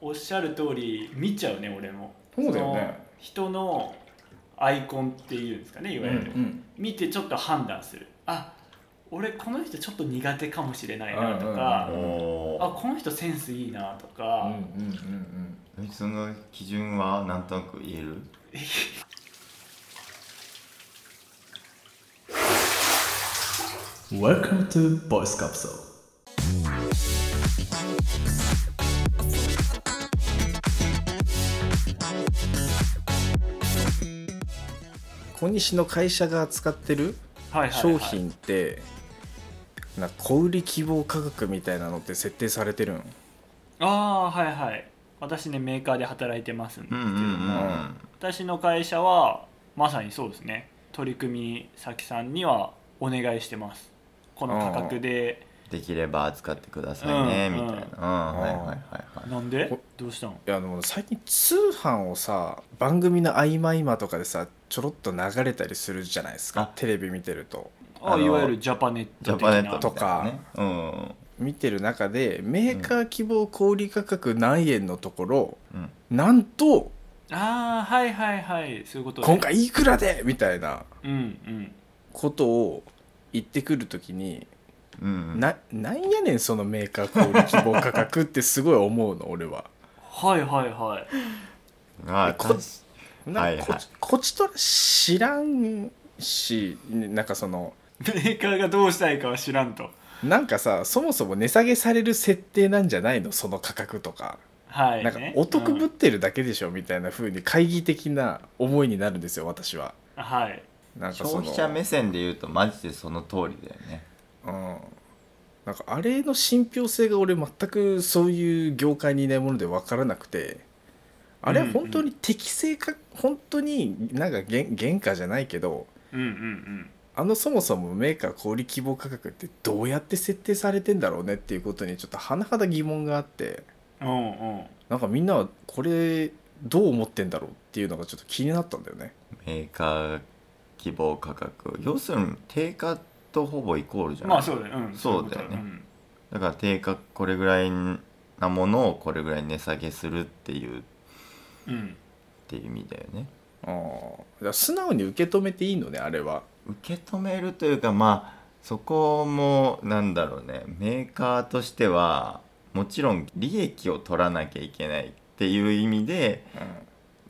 おっしゃる通り見ちゃうね俺も。そうだよね。人のアイコンっていうんですかねいわゆる、うん見てちょっと判断する。あ俺この人ちょっと苦手かもしれないなとか、おあこの人センスいいなとか、うんうんうんうん。その基準はなんとなく言える？Welcome to Voice Capsule. 小西の会社が扱ってるはいはいはい。商品ってな小売希望価格みたいなのって設定されてるん？ああはいはい。私ねメーカーで働いてますんですけども、うんうんうん。私の会社はまさにそうですね。取り組み先さんにはお願いしてます。この価格でできれば扱ってくださいね、うんみたいな、うん、はいはいはいはい。なんで？おどうしたの？いやでも最近通販をさ番組の合間合間とかでさちょろっと流れたりするじゃないですか。あ。テレビ見てると。ああのいわゆるジャパネッジャト的なパネットとか。ねうん。見てる中でメーカー希望小売価格何円のところうん。なんとああはいはいはい。そういうことね。今回いくらで？みたいなうんうん。ことを言ってくるときにうんななんやねんそのメーカー小売希望価格ってすごい思うの 俺は。はいはいはい。あこ確なんかこ,、はいはい。こちとら知らんしねなんかそのメーカーがどうしたいかは知らんと。なんかさそもそも値下げされる設定なんじゃないの？その価格とか、はい、ね、なんかお得ぶっうんてるだけでしょ？みたいな風に懐疑的な思いになるんですよ私は。はい。なんか消費者目線で言うとマジでその通りだよねうん、なんかあれの信憑性が俺全くそういう業界にいないもので分からなくてあれは本当に適正か、本当になんか原原価じゃないけどうんうんうん。あのそもそもメーカー小売希望価格ってどうやって設定されてんだろうねっていうことにちょっと甚だ疑問があってうんうん。なんかみんなはこれどう思ってんだろうっていうのがちょっと気になったんだよね。メーカー希望価格要するに定価とほぼイコールじゃんまあそうだよ、うん、そうだよね。いことん。だから定価これぐらいなものをこれぐらい値下げするっていうっうんていう意味だよね。あー。だから素直に受け止めていいのねあれは。受け止めるというかまあそこもなんだろうね。メーカーとしてはもちろん利益を取らなきゃいけないっていう意味で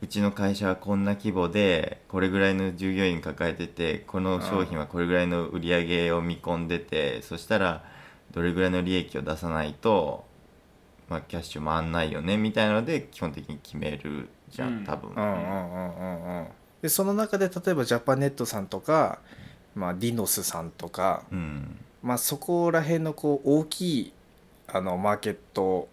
うちの会社はこんな規模でこれぐらいの従業員抱えててこの商品はこれぐらいの売り上げを見込んでてそしたらどれぐらいの利益を出さないと、まあ、キャッシュ回んないよねみたいなので基本的に決めるじゃうん。ん多分、でその中で例えばジャパネットさんとか、まあ、ディノスさんとか、うん。まあ、そこら辺のこう大きいあのマーケット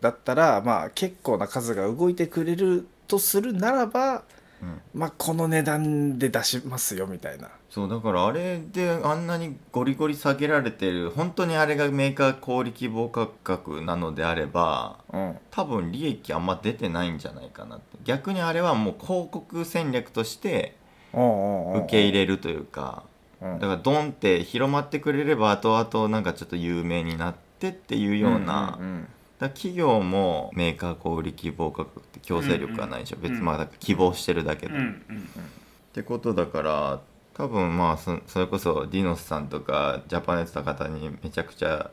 だったら、まあ、結構な数が動いてくれるとするならば、うん。まあ、この値段で出しますよみたいな。そうだからあれであんなにゴリゴリ下げられてる本当にあれがメーカー小売希望価格なのであればうん。多分利益あんま出てないんじゃないかなって。逆にあれはもう広告戦略として受け入れるというかうん。だからドンって広まってくれれば後々なんかちょっと有名になってっていうような、企業もメーカー小売希望価格強制力がないでしょ、うんうん。別にまあ希望してるだけで、うんうんってことだから多分まあそそれこそディノスさんとかジャパネットの方にめちゃくちゃ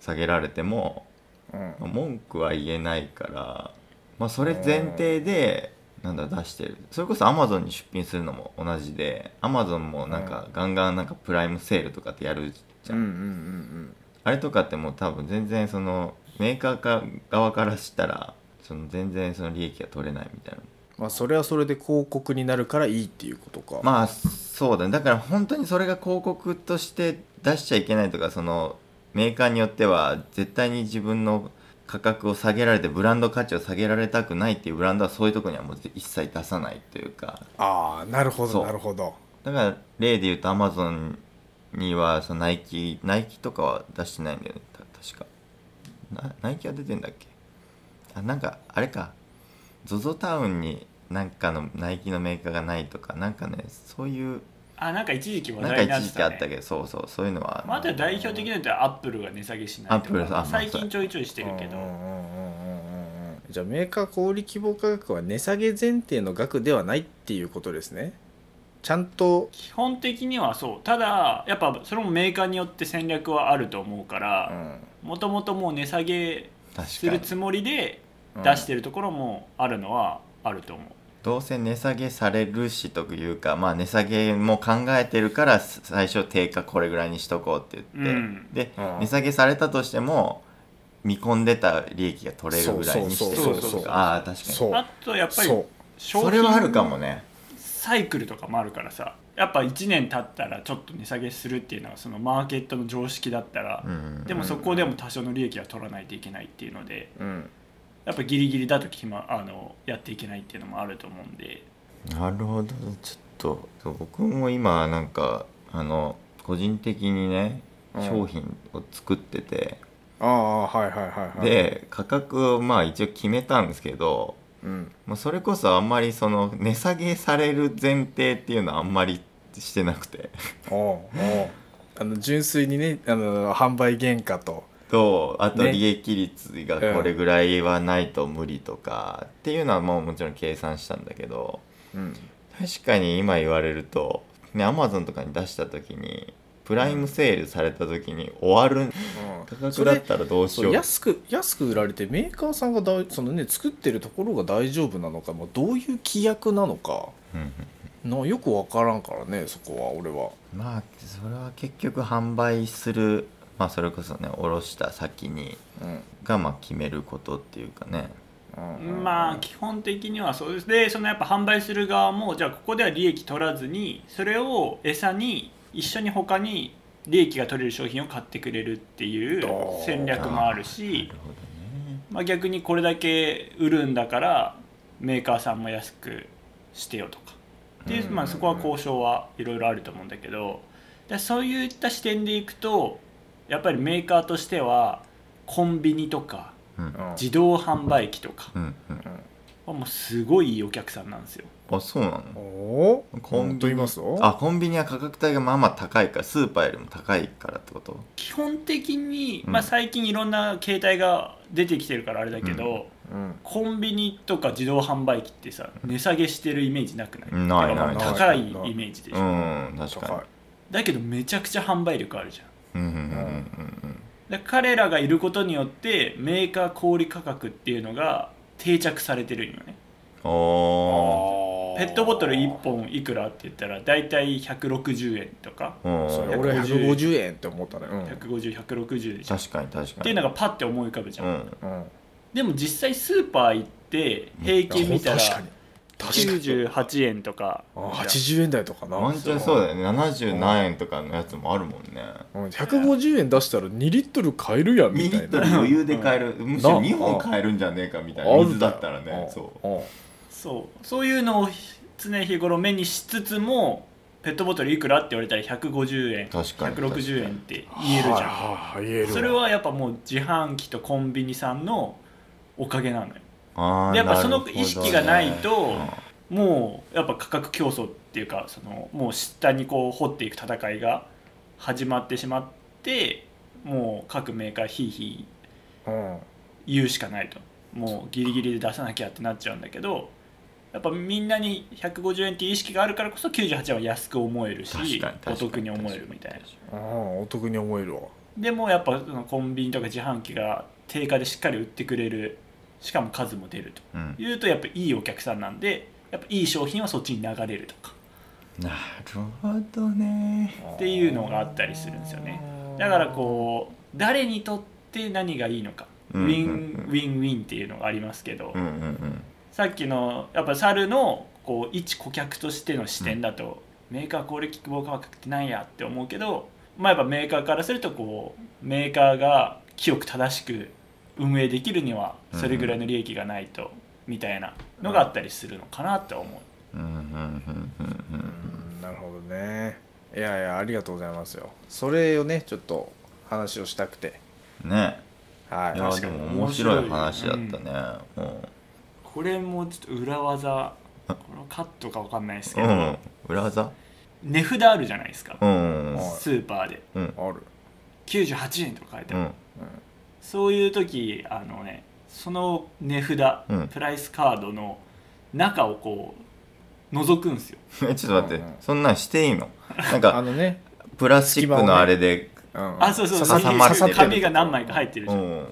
下げられてもうん。まあ文句は言えないから、まあ、それ前提でなんだ出してる。それこそアマゾンに出品するのも同じでアマゾンもなんかガンガンなんかプライムセールとかってやるじゃん、うんうんうん。あれとかってもう多分全然そのメーカーか側からしたらその全然その利益が取れないみたいな。まあそれはそれで広告になるからいいっていうことか。まあそうだね。だから本当にそれが広告として出しちゃいけないとかそのメーカーによっては絶対に自分の価格を下げられてブランド価値を下げられたくないっていうブランドはそういうところにはもう一切出さないというか。ああなるほどなるほど。だから例で言うとアマゾンにはそのナイキナイキとかは出してないんだよね。た確か。なナイキは出てんだっけ？あなんかあれか。ZOZO タウンになんかのナイキのメーカーがないとかなんかねそういうあなんか一時期話なんか題になってた、ね、一時期あったけどそうそうそういうのはまあ、あとは代表的なのはアップルが値下げしないとか。アップルあ最近ちょいちょいしてるけど。じゃあメーカー小売希望価格は値下げ前提の額ではないっていうことですね。ちゃんと。基本的にはそう。ただやっぱそれもメーカーによって戦略はあると思うかうらん。もともともう値下げするつもりでうん出してるところもあるのはあると思う、どうせ値下げされるしというか、まあ、値下げも考えてるから最初定価これぐらいにしとこうって言って、うん。で、うん。値下げされたとしても見込んでた利益が取れるぐらいにしてそうそう。そうそうああ確かに。あとやっぱりそれはあるかもね。サイクルとかもあるからさ。やっぱ1年経ったらちょっと値下げするっていうのはそのマーケットの常識だったら、うん。でもそこでも多少の利益は取らないといけないっていうのでうんやっぱギリギリだと決、ま、あのやっていけないっていうのもあると思うんで。なるほど。ちょっと僕も今なんかあの個人的にねうん。商品を作ってて、ああはいはいはいはい。で価格をまあ一応決めたんですけどうん。もうそれこそあんまりその値下げされる前提っていうのはあんまりしてなくて。あの純粋にねあの販売原価ととあとね。利益率がこれぐらいはないと無理とかっていうのはもうもちろん計算したんだけどうん確かに今言われるとねアマゾンとかに出した時にプライムセールされた時に終わる価格だったらどうしよう。安く安く売られてメーカーさんがだいその、ね、作ってるところが大丈夫なのか、まあ、どういう規約なのかうん。なよく分からんからねそこは俺は。まあそれは結局販売するまあそれこそね卸した先にうん。がまあ決めることっていうかね。うん。まあ基本的にはそうです。でそのやっぱ販売する側もじゃあここでは利益取らずにそれを餌に一緒に他に利益が取れる商品を買ってくれるっていう戦略もあるしなるほどね。まあ、逆にこれだけ売るんだからメーカーさんも安くしてよとか。っていう、まあ、そこは交渉はいろいろあると思うんだけど。でそういった視点でいくとやっぱりメーカーとしてはコンビニとかうん。うん自動販売機とかもうすごいいいお客さんなんですよ。あそうなおの？おコンビニ。あコンビニは価格帯がまあまあ高いからスーパーよりも高いからってこと？基本的に、うん。まあ、最近いろんな携帯が出てきてるからあれだけど、うん。コンビニとか自動販売機ってさ値下げしてるイメージなくない？ないない高いイメージでしょ、うん確かに。だけどめちゃくちゃ販売力あるじゃんうんうんうんうんで彼らがいることによってメーカー小売価格っていうのが定着されてるんよね。ペットボトル1本いくらって言ったら大体160円とか。それ俺150円って思ったね。うん。150160でしょ。っ確かに確かに。ていうのがパッて思い浮かぶじゃん、うん。うん。でも実際スーパー行って平均見たら98円とか。あ80円台とかな。ワンチャンそうだよね。70何円とかのやつもあるもんね。うん150円出したら2リットル買えるやん2リみたいットルな余裕で買える。むしろ2本買えるんじゃねえかみたいな。水だったらね。そう。うそう。そういうのを常日頃目にしつつもペットボトルいくらって言われたら150円確かに。160円って言えるじゃん、はいはそれはやっぱもう自販機とコンビニさんのおかげなのよやっぱその意識がないとうん。もうやっぱ価格競争っていうかそのもう下にこう掘っていく戦いが始まってしまってもう各メーカーひいひいうん言うしかないと。もうギリギリで出さなきゃってなっちゃうんだけどやっぱみんなに150円っていう意識があるからこそ98円は安く思えるしお得に思えるみたいな。うんお得に思えるわ。でもやっぱそのコンビニとか自販機が定価でしっかり売ってくれるしかも数も出るうん。というとやっぱいいお客さんなんでやっぱいい商品はそっちに流れるとか。なるほどね。っていうのがあったりするんですよね。だからこう誰にとって何がいいのか。ウうんィンウィンウィンっていうのがありますけど、うんうんうん。さっきのやっぱ猿のこう一顧客としての視点だと、メーカー小売希望価格ってなんやって思うけど、まあ、やっぱメーカーからするとこうメーカーが清く正しく運営できるにはそれぐらいの利益がないと、みたいなのがあったりするのかなと思う。うん。うん。うんうんうんうんなるほどね。いやいやありがとうございますよ。それをねちょっと話をしたくて。ね。はい。いや確かにでも面白い話だったね。うん。これもちょっと裏技。これカットかわかんないですけど、うん。裏技？値札あるじゃないですか、うん。はい。スーパーで。うん。ある。98円とか書いてある、うんそういう時あのねその値札、うん。プライスカードの中をこう覗くんですよ。えちょっと待って、うん。うんそんなんしていいの？なんあかのね、プラスチックのあれで、うん。あそうそう刺さまってる紙紙が何枚か入ってるじゃん、うん。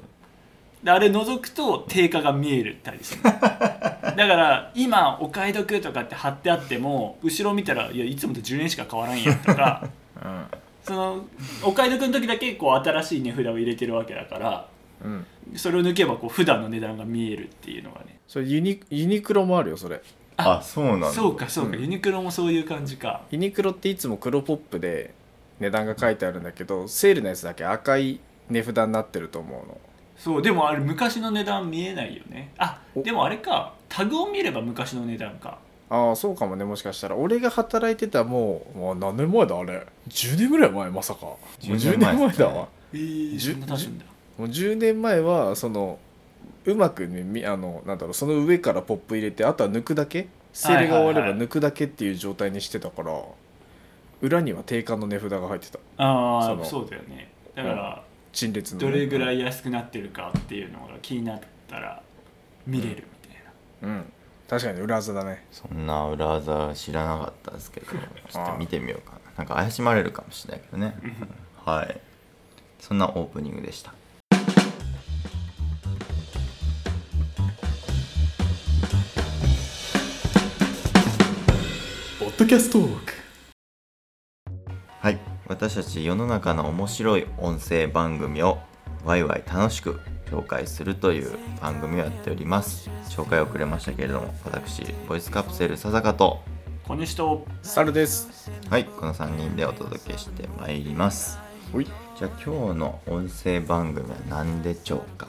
であれ覗くと定価が見えるたりする。だから今お買い得とかって貼ってあっても後ろ見たらいやいつもと10円しか変わらんやんとか うんそのお買い得の時だけこう新しい値札を入れてるわけだからうん。それを抜けばこう普段の値段が見えるっていうのがね。それユニユニクロもあるよそれ。あそうなんだ。そうかそうか、うん。ユニクロもそういう感じか。ユニクロっていつも黒ポップで値段が書いてあるんだけどセールのやつだけ赤い値札になってると思うの。そうでもあれ昔の値段見えないよね。あお。でもあれか。タグを見れば昔の値段かああそうかもねもしかしたら。俺が働いてたもうもう何年前だあれ。10年ぐらい前まさか。もう10 10年年前前だわ。えー、じゅそんな経つんだ。もう10年前はそのうまくねみあのなんだろうその上からポップ入れてあとは抜くだけ？セールが終われば抜くだけっていう状態にしてたから裏には定価の値札が入ってた。ああそうだよね。だから、陳列の。ね、どれぐらい安くなってるかっていうのが気になったら見れるみたいな、うん確かに裏技だね。そんな裏技知らなかったですけど ちょっと見てみようかな。なんか怪しまれるかもしれないけどね。はい。そんなオープニングでした。ポッドキャストトーク。はい。私たち世の中の面白い音声番組をワイワイ楽しく紹介するという番組をやっております。紹介遅れましたけれども私ボイスカプセル笹香と小西と猿です。はいこの3人でお届けしてまいります。おい。じゃあ今日の音声番組は何でしょうか？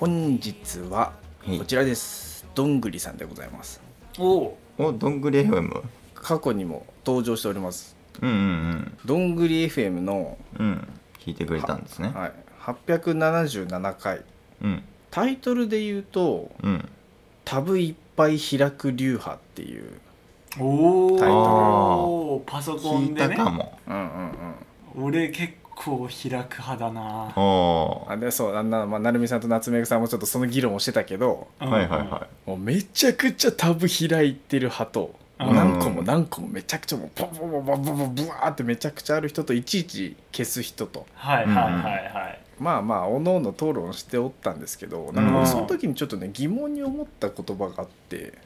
本日ははい。こちらです。どんぐりさんでございます。おお。おどんぐり FM 過去にも登場しております。うんうんどんぐり FM の、うんうん。聞いてくれたんですね。はい、877回うん。タイトルで言うとうん「タブいっぱい開く流派」っていう。おタイトルおパソコ聞いンでね。たかも。うんうんうん。俺結構開く派だな。あでそうあんな、まあ、成美さんと夏目さんもちょっとその議論をしてたけどうんはいはいはもうめちゃくちゃタブ開いてる派と、もう何個も何個もめちゃくちゃもうボボボボボボブワーってめちゃくちゃある人といちいち消す人とはいはいはいはいまあまあおのおの討論しておったんですけどなんかその時にちょっとね疑問に思った言葉があって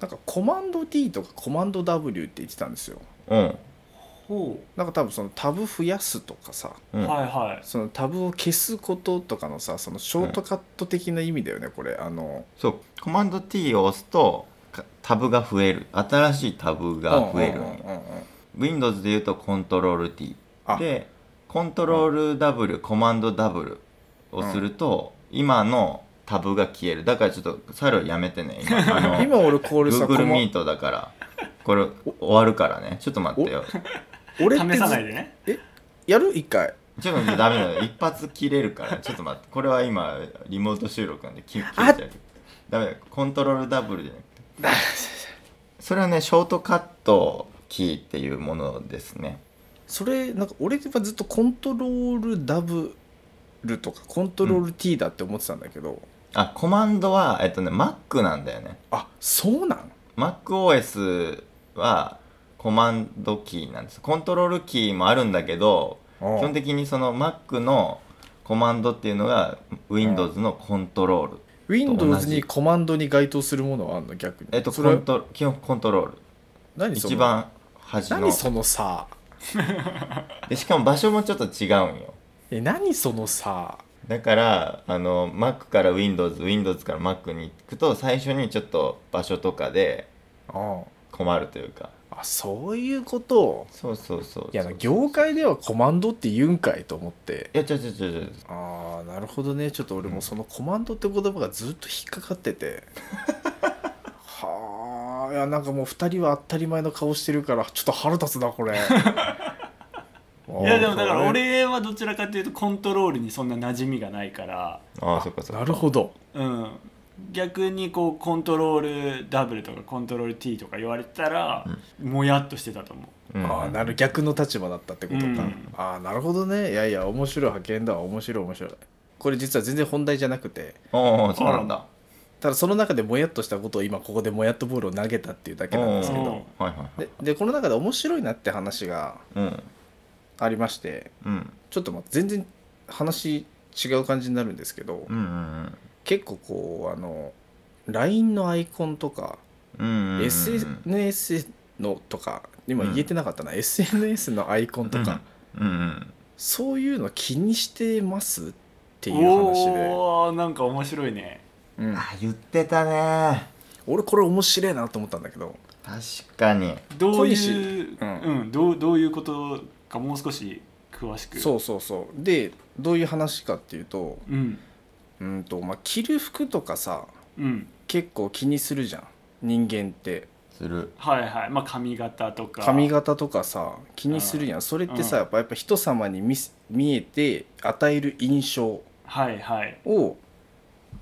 なんかコマンド D とかコマンド W って言ってたんですよ。ーおーほなんか多分そのタブ増やすとかさうん。うはいはい。そのタブを消すこととかのさそのショートカット的な意味だよねこれ。あのそうコマンド T を押すとかタブが増える。新しいタブが増える。うんうんうんうん。Windows で言うとコントロール T あ。でコントロール W、コマンド W をすると、今のタブが消える。だからちょっとサルはやめてね。今 あの今俺これさ Google コマ。Meet だから。これ終わるからね。ちょっと待ってよ。試俺ってずさないでね。やる？一回。ちょっとダメだよ。一発切れるから。ちょっと待って。これは今リモート収録なんで切切れちゃうダメだよ。コントロール W じゃなくてそれはねショートカットキーっていうものですねそれなんか俺はずっとコントロール W とかコントロール T だって思ってたんだけど、あコマンドはえっとね Mac なんだよね。あそうなん？MacOS はコマンドキーなんです。コントロールキーもあるんだけど基基本的にその Mac のコマンドっていうのが Windows のコントロール Windows にコマンドに該当するものはあるの？逆に。えっとコント基本コントロール。何その？一番端の。何そのさ？でしかも場所もちょっと違うんよ。え何そのさ？だからあの Mac から Windows Windows から Mac に行くと最初にちょっと場所とかであ困るというか。あそういうこと？そうそうそういや業界ではコマンドって言うんかいと思って。いやちょちょちょちょああなるほどね。ちょっと俺もそのコマンドって言葉がずっと引っかかってて。は あいやなんかもう2人は当たり前の顔してるからちょっと腹立つなこれ。いやでもだから俺はどちらかというとコントロールにそんな馴染みがないから。ああそっかそっか。れなるほど。うん。逆にこうコントロール W とかコントロール T とか言われてたら、もやっとしてたと思う。うん。ああなる逆の立場だったってことか、うん。ああなるほどね。いやいや面白い派遣だわ。面白い面白い。これ実は全然本題じゃなくて。おおそうなんだただその中でもやっとしたことを今ここでもやっとボールを投げたっていうだけなんですけおどででこの中で面白いなって話がうんありまして。うん。ちょっとまあ全然話違う感じになるんですけど、うんうん結構こうあの LINE のアイコンとか、うんうんうんうん。SNS のとか今言えてなかったな、SNS のアイコンとか、うんうんそういうの気にしてます？っていう話で、なんか面白いねうん。あ言ってたね。俺これ面白いなと思ったんだけど。確かに。どういう、ううん。んどうどういうことかもう少し詳しく。そうそうそう。でどういう話かっていうとうん。うんと、まあ、着る服とかさうん。結構気にするじゃん。人間って。する。はいはい。まあ髪型とか。髪型とかさ気にするやん。それってさうん。やっぱやっぱ人様に見せ見えて与える印象はいはい。を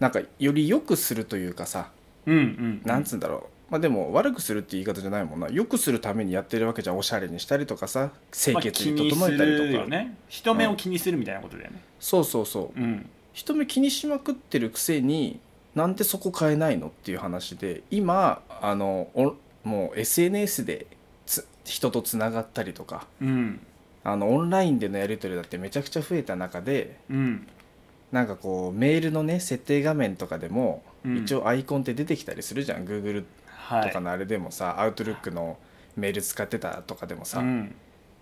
なんかより良くするというかさうんうんなんつうんだろう。まあでも悪くするって言い方じゃないもんな。良くするためにやってるわけじゃん。おしゃれにしたりとかさ清まあ潔気に整えたりとか、るよね人目を気にするみたいなことだよね。そうそうそう。うん。人目気にしまくってるくせになんでそこ変えないのっていう話で今あのおもう SNS でつ人とつながったりとかうん。あのオンラインでのやり取りだってめちゃくちゃ増えた中でうんなんかこうメールのね設定画面とかでも、うん。一応アイコンって出てきたりするじゃん。Google はい。とかのあれでもさ、アウトルックのメール使ってたとかでもさ、うん。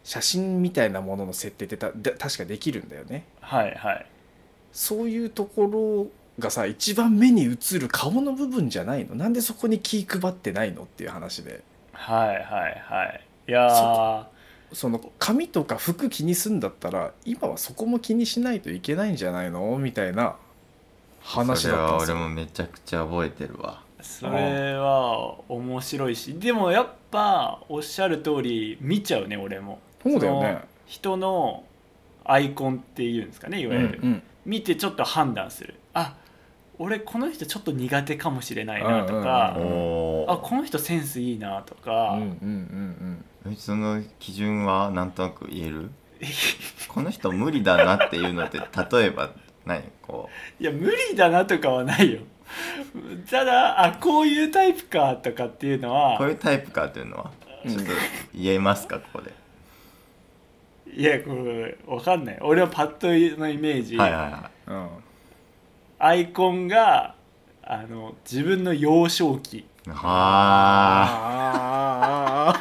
写真みたいなものの設定ってたで確かできるんだよね。はいはい。そういうところがさ一番目に映る顔の部分じゃないの？なんでそこに気配ってないの？っていう話で。はいはいはい。いやーその髪とか服気にすんだったら今はそこも気にしないといけないんじゃないの？みたいな話それはだったんですよ。俺もめちゃくちゃ覚えてるわ。それは面白いし。でもやっぱおっしゃる通り見ちゃうね俺も。そうだよね。の人のアイコンっていうんですかねいわゆる、うん。見てちょっと判断する。あ俺この人ちょっと苦手かもしれないなとか、うんうんあこの人センスいいなとか、うんうんうんうん。その基準はなんとなく言える？この人無理だなっていうのって例えば何こいや無理だなとかはないよ。ただあこういうタイプかとかっていうのうはこういうタイプかっていうのは？うんちょっと言えますか？ここで。いやこれわかんない。俺はパッとのイメージ、はいはいはうんアイコンがあの自分の幼少期。あ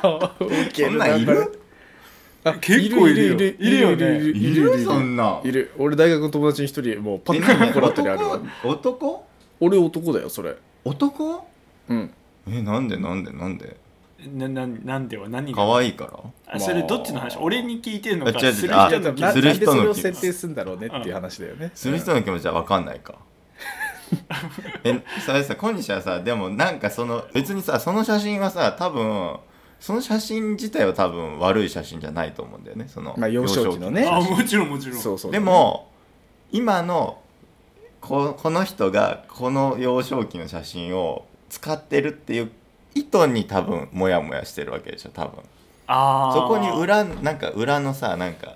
あウケそんなんいるあ結構いるよいるいるよねいるいるそんなんいる俺大学の友達に一人もうパッと心当たりあるわ男男俺男だよそれ男うんえなんでなんでなんでなななんでは何が？可愛いから？あそれどっちの話？俺に聞いてるのか？あ違う違う。するあ人のなする人のなんでそれを気設定するんだろうねっていう話だよね。する人の気持ちは分かんないか。えそれさ小西はさでもなんかその別にさその写真はさ多分その写真自体は多分悪い写真じゃないと思うんだよね。そのまあ幼少期のね。あもちろんもちろん。そうそう。でも今のここの人がこの幼少期の写真を使ってるっていう意図に多分モヤモヤしてるわけでしょ多分。あー。そこに裏なんか裏のさなんか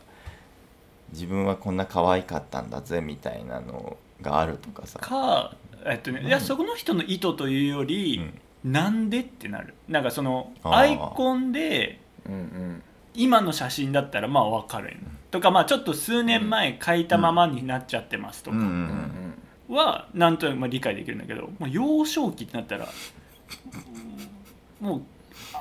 自分はこんな可愛かったんだぜみたいなのがあるとかさ。かえっとねいやそこの人の意図というより、なんでってなる。なんかそのアイコンでうんうん。今の写真だったらまあ分かる。とかまあちょっと数年前描いたままになっちゃってますとかうん。うんううんうん。んはなんとなくまあ理解できるんだけどもう幼少期ってなったらもう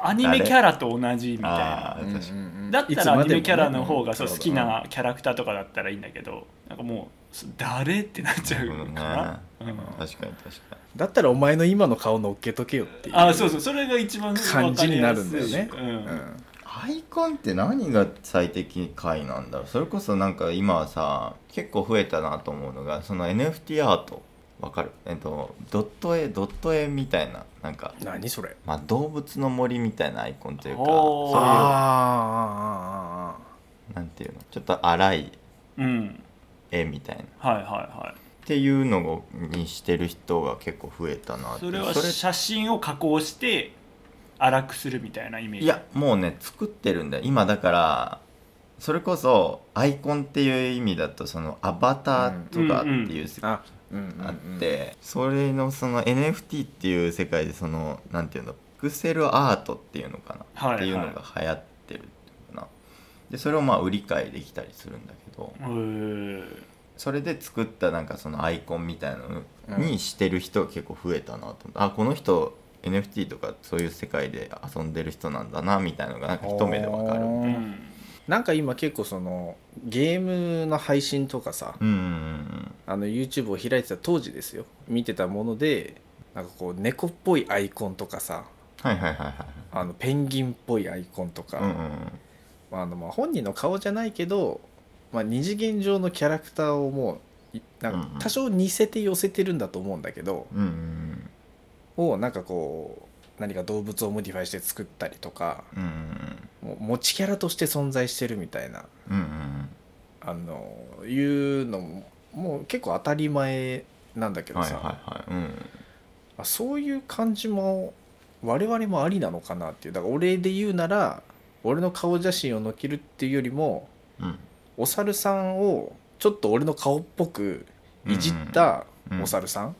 アニメキャラと同じみたいな。あー確かに。うんだったらアニメキャラの方がそう好きなキャラクターとかだったらいいんだけどなんかもうそ誰ってなっちゃうかな、うん。確かに確かだったらお前の今の顔乗っけとけよっていうあそうそうそれが一番感じになるんだよね。わかりやすいうん。うんアイコンって何が最適解なんだろう。それこそなんか今はさ結構増えたなと思うのがその NFT アートわかる。えっとドット絵ドット絵みたいななんか何それ？まあ動物の森みたいなアイコンというかそういうあなんていうの？ちょっと荒いうん絵みたいな。っはいはいはい。ていうのをにしてる人が結構増えたなって。それは写真を加工して荒くするみたいなイメージ？いやもうね作ってるんだよ。今だからそれこそアイコンっていう意味だとそのアバターとかっていううん。うんうんあって、それのその NFT っていう世界でそのなんていうのピクセルアートっていうのかな、はいっていうのが流行ってるっていうのかな？でそれをまあ売り買いできたりするんだけどそれで作ったなんかそのアイコンみたいなのにしてる人が結構増えたなと思って、あこの人 NFT とかそういう世界で遊んでる人なんだなみたいなのがなんか一目でわかるおーうんなんか今結構そのゲームの配信とかさ、うんうんあの YouTube を開いてた当時ですよ。見てたものでなんかこう猫っぽいアイコンとかさあのペンギンっぽいアイコンとか、うんうんまああのまあ本人の顔じゃないけど、まあ、二次元上のキャラクターをもういなんうんうん。か多少似せて寄せてるんだと思うんだけど、うんうんをなんかこう何か動物を modify して作ったりとかうんうんもう持ちキャラとして存在してるみたいなうんうんあのいうのももう結構当たり前なんだけどさ、はいはいはい。うん。あそういう感じも我々もありなのかなっていう。だから俺で言うなら俺の顔写真を載っけるっていうよりもうん。お猿さんをちょっと俺の顔っぽくいじったうんお猿さん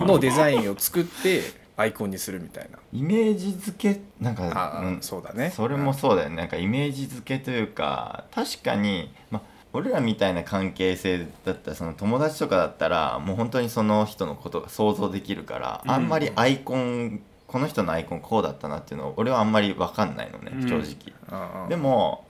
のデザインを作ってアイコンにするみたいな。イメージ付け？なんかあ、うん。そうだね。それもそうだよね。なんかイメージ付けというか確かに、ま、俺らみたいな関係性だったらその友達とかだったらもう本当にその人のことが想像できるから、うんあんまりアイコンこの人のアイコンこうだったなっていうのを俺はあんまり分かんないのね、うん。正直。でも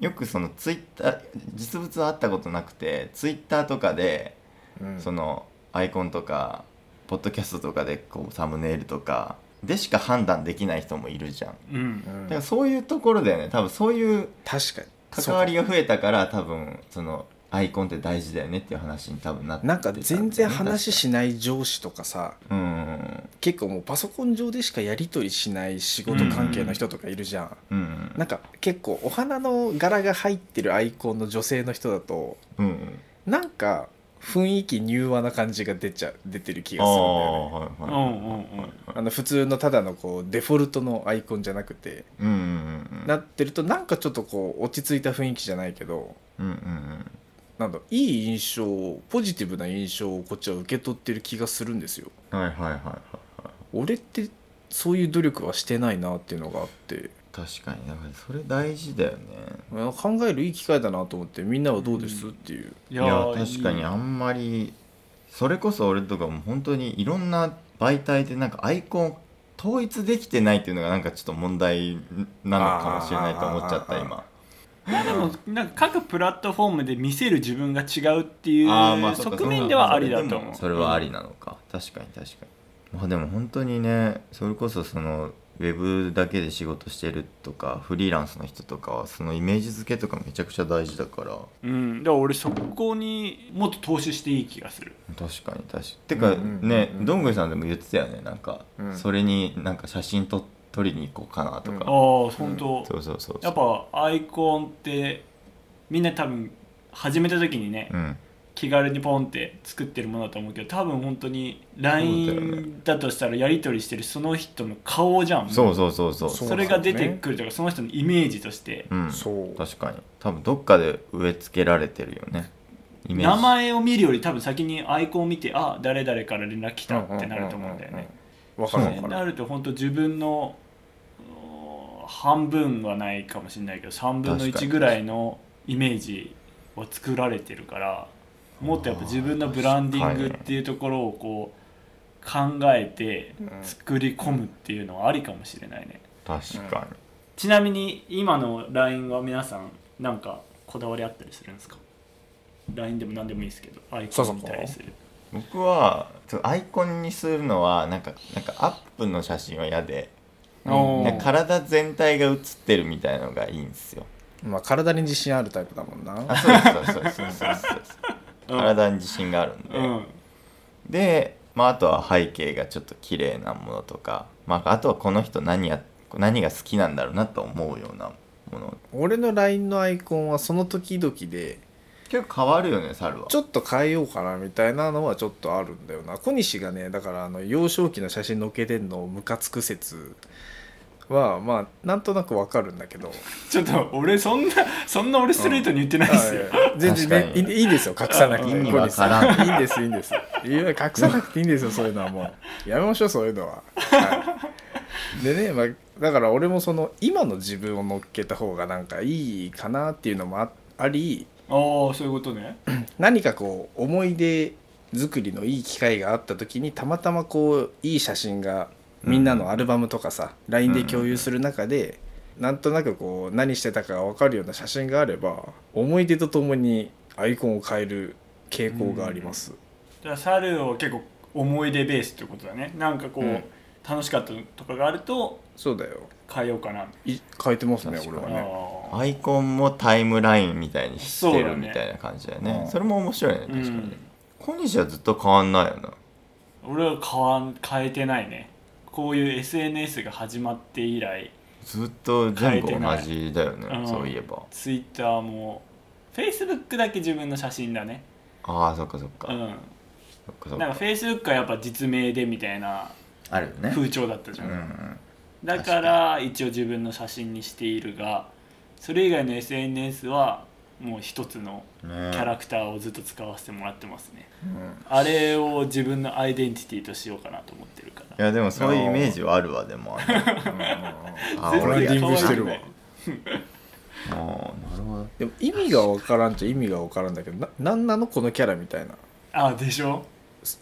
よくそのツイッター実物は会ったことなくてツイッターとかでうん。そのアイコンとかポッドキャストとかでこうサムネイルとかでしか判断できない人もいるじゃん。うん。うんだからそういうところだよね多分そういう確かに。関わりが増えたから多分そのアイコンって大事だよねっていう話に多分なってなんか全然話ししない上司とかさうん。うん結構もうパソコン上でしかやり取りしない仕事関係の人とかいるじゃん、うん。うん。なんか結構お花の柄が入ってるアイコンの女性の人だとうん。うん。なんか雰囲気柔和な感じが出ちゃ出てる気あがするんだよね。あうんはいはい。うんうんあの普通のただのこうデフォルトのアイコンじゃなくてうんうんうんうん。なってるとなんかちょっとこう落ち着いた雰囲気じゃないけどうんうんうん。なんだいい印象ポジティブな印象をこっちは受け取ってる気がするんですよ。はいはいはいはいはい。俺ってそういう努力はしてないなっていうのがあって確かに。だからそれ大事だよね。考えるいい機会だなと思ってみんなはどうです、っていう。いいや確かにあんまりそれこそ俺とかも本当にいろんな媒体でなんかアイコン統一できてないっていうのがなんかちょっと問題なのかもしれないと思っちゃった今。まあでもなんか各プラットフォームで見せる自分が違うっていう側面ではありだと思う。それはありなのか、確かに確かに。まあでも本当にねそれこそそのウェブだけで仕事してるとかフリーランスの人とかはそのイメージ付けとかめちゃくちゃ大事だから。うん。だから俺そこにもっと投資していい気がする。確かに確かに。てかうんうんうんうん。ねどんぐりさんでも言ってたよね。なんか、うん。それになんか写真と撮りに行こうかなとか、うん。ああ本当、そうそうそう。やっぱアイコンってみんな多分始めた時にね、うん気軽にポンって作ってるものだと思うけど多分本当に LINE だとしたらやり取りしてるその人の顔じゃん。そうそうそうそう。それが出てくるとかその人のイメージとして。うん、そう。確かに。多分どっかで植え付けられてるよね。イメージ。名前を見るより多分先にアイコンを見てあ誰々から連絡来たってなると思うんだよね。わかるわそう。かるなると本当自分のうん半分はないかもしれないけど3分の1確かにぐらいのイメージを作られてるからもっとやっぱ自分のブランディングっていうところをこう考えてうん作り込むっていうのはありかもしれないね。確かちなみに今の LINE は皆さんなんかこだわりあったりするんですか？LINE でも何でもいいですけどアイコン見たりする。に僕はちょっとアイコンにするのはなんかなんかアップの写真は嫌で体全体が写ってるみたいのがいいんですよ。まあ体に自信あるタイプだもんな。あそうそうですそうですそうですそうです体に自信があるんで、うん。で、まあ、あとは背景がちょっと綺麗なものとか、まあ、あとはこの人何や何が好きなんだろうなと思うようなもの。俺の LINE のアイコンはその時々で結構変わるよね猿は。ちょっと変えようかなみたいなのはちょっとあるんだよな。小西がねだからあの幼少期の写真載っけてんのムカつく説はまあなんとなくわかるんだけど。ちょっと俺そんなそんな俺ストレートに言ってないですよ、あいや 全然ねいいいいんですよ隠さなくて意味小西さん。わからんいいんですいいんです。いや隠さなくていいんですよ そういうのはもう。やめましょうそういうのは、はい、でね、まあ、だから俺もその今の自分を乗っけた方がなんかいいかなっていうのもあありああそういうことね。何かこう思い出作りのいい機会があった時にたまたまこういい写真がみんなのアルバムとかさ、LINE で共有する中で、なんとなくこう何してたかが分かるような写真があれば思い出とともにアイコンを変える傾向があります、じゃあ猿を結構思い出ベースってことだね。なんかこう、うん。楽しかったとかがあるとそうだよ。変えようかな。い変えてますね俺はね。あアイコンもタイムラインみたいにしてるみたいな感じだよね。うんそれも面白いねー確かに、うん小西はずっと変わんないよな。俺は変わん変えてないねこういう SNS が始まって以来ずっと全部同じだよねうん。そういえば。Twitter も Facebook だけ自分の写真だね。ああそっかそっか、うん。そっかそっなんかか Facebook はやっぱ実名でみたいなあるよね。風潮だったじゃん、うんだから一応自分の写真にしているがそれ以外の SNS はもう一つのね。キャラクターをずっと使わせてもらってますね、あれを自分のアイデンティティとしようかなと思ってるから。いやでもそういうイメージはあるわでもあングしてるわ あーなるほど。でも意味が分からんっちゃ意味が分からんだけどな何なのこのキャラみたいな。あでしょ？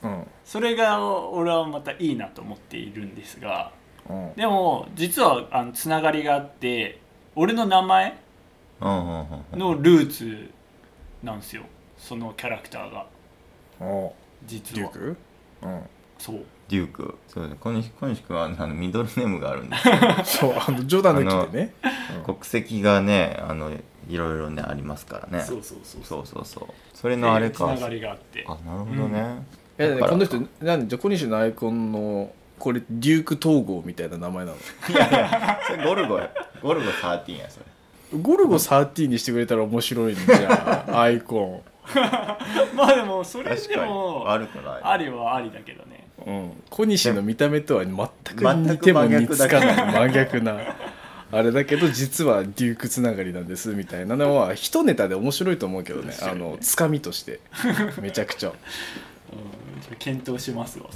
うん。それが俺はまたいいなと思っているんですが。うん。でも実はあのつながりがあって俺の名前うんうんうんうんのルーツなんですよ。そのキャラクターが。お。実は。デューク？うん。そう。デューク？そうだ小西小西君はあのミドルネームがあるんです。よ そうあの冗談抜きでね。国籍がねあのいろいろねありますからね。そうそうそうそう。そうそうそれのあれか。つながりがあって。あなるほどね、いやだからこの人なんで小西のアイコンのこれデューク東郷みたいな名前なの？それゴルゴや。ゴルゴ13やそれゴルゴ13にしてくれたら面白いんじゃんアイコ まあでもそれでも悪くないありはありだけどね。ン、うん、小西の見た目とは全く似ても似つかない真真逆なあれだけど実はデュークつながりなんですみたいなのは一ネタで面白いと思うけどね。あのつかみとして。めちゃくちゃ。うんちょっと検討しますわ。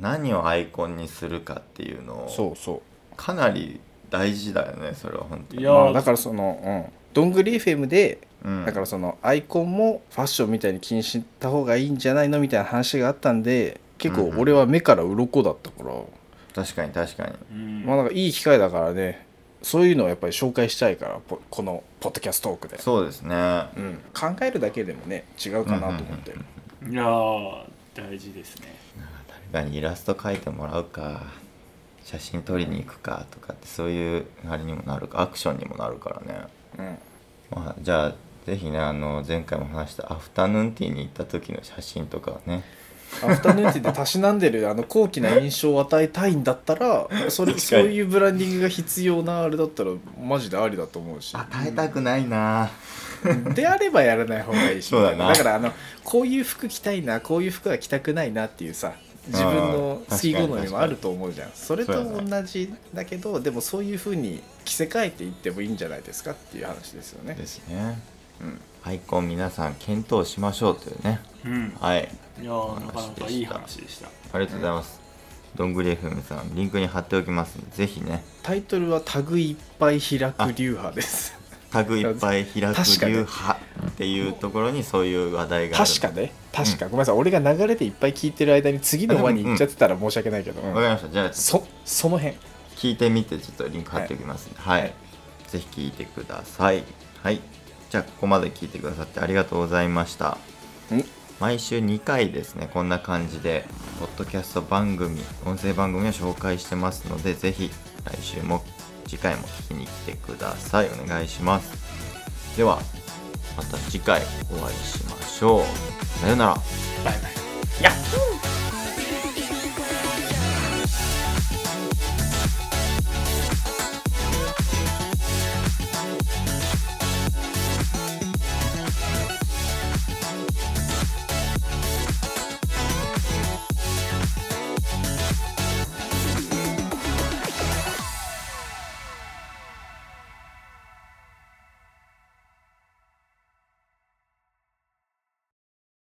何をアイコンにするかっていうのをそうそう。かなり大事だよねそれは本当に。いやまあ、だからその、うん、どんぐり FM でうん。だからそのアイコンもファッションみたいに気にした方がいいんじゃないのみたいな話があったんで結構俺は目から鱗だったから、確かに確かに。うん。まあなんかいい機会だからね。そういうのをやっぱり紹介したいからポこのポッドキャストトークで、そうですね。うん、考えるだけでもね違うかなと思って、いやー大事ですね。誰かにイラスト描いてもらうか写真撮りに行くかとかってそういうあれにもなるかアクションにもなるからね。うん、まあ、じゃあぜひねあの前回も話したアフタヌーンティーに行った時の写真とかね。アフタヌーンティーでたしなんでるあの高貴な印象を与えたいんだったら それそういうブランディングが必要なあれだったらマジでありだと思うし。与えたくないな。であればやらない方がいいし。そうだな。だからあのこういう服着たいなこういう服は着たくないなっていうさ自分の好き好みもあると思うじゃん。それと同じだけどでもそういうふうに着せ替えていってもいいんじゃないですかっていう話ですよね。ですね。うん。アイコン皆さん検討しましょうというね。うんはい。いやーなかなかいい話でした。ありがとうございます、どんぐり FM さんリンクに貼っておきますぜひね。タイトルは「タグいっぱい開く流派」ですタグいっぱい開く流派っていうところにそういう話題がある。確かね。確か、ごめんなさい。俺が流れでいっぱい聞いてる間に次の輪に行っちゃってたら申し訳ないけど、うん。わかりました。じゃあそその辺。聞いてみてちょっとリンク貼っておきますはい、はい。ぜひ聞いてください。はい。じゃあここまで聞いてくださってありがとうございました。うん。毎週2回ですねこんな感じでポッドキャスト番組音声番組を紹介してますのでぜひ来週も次回も聞きに来てください。お願いします。ではまた次回お会いしましょう。さようなら。バイバイ。やっ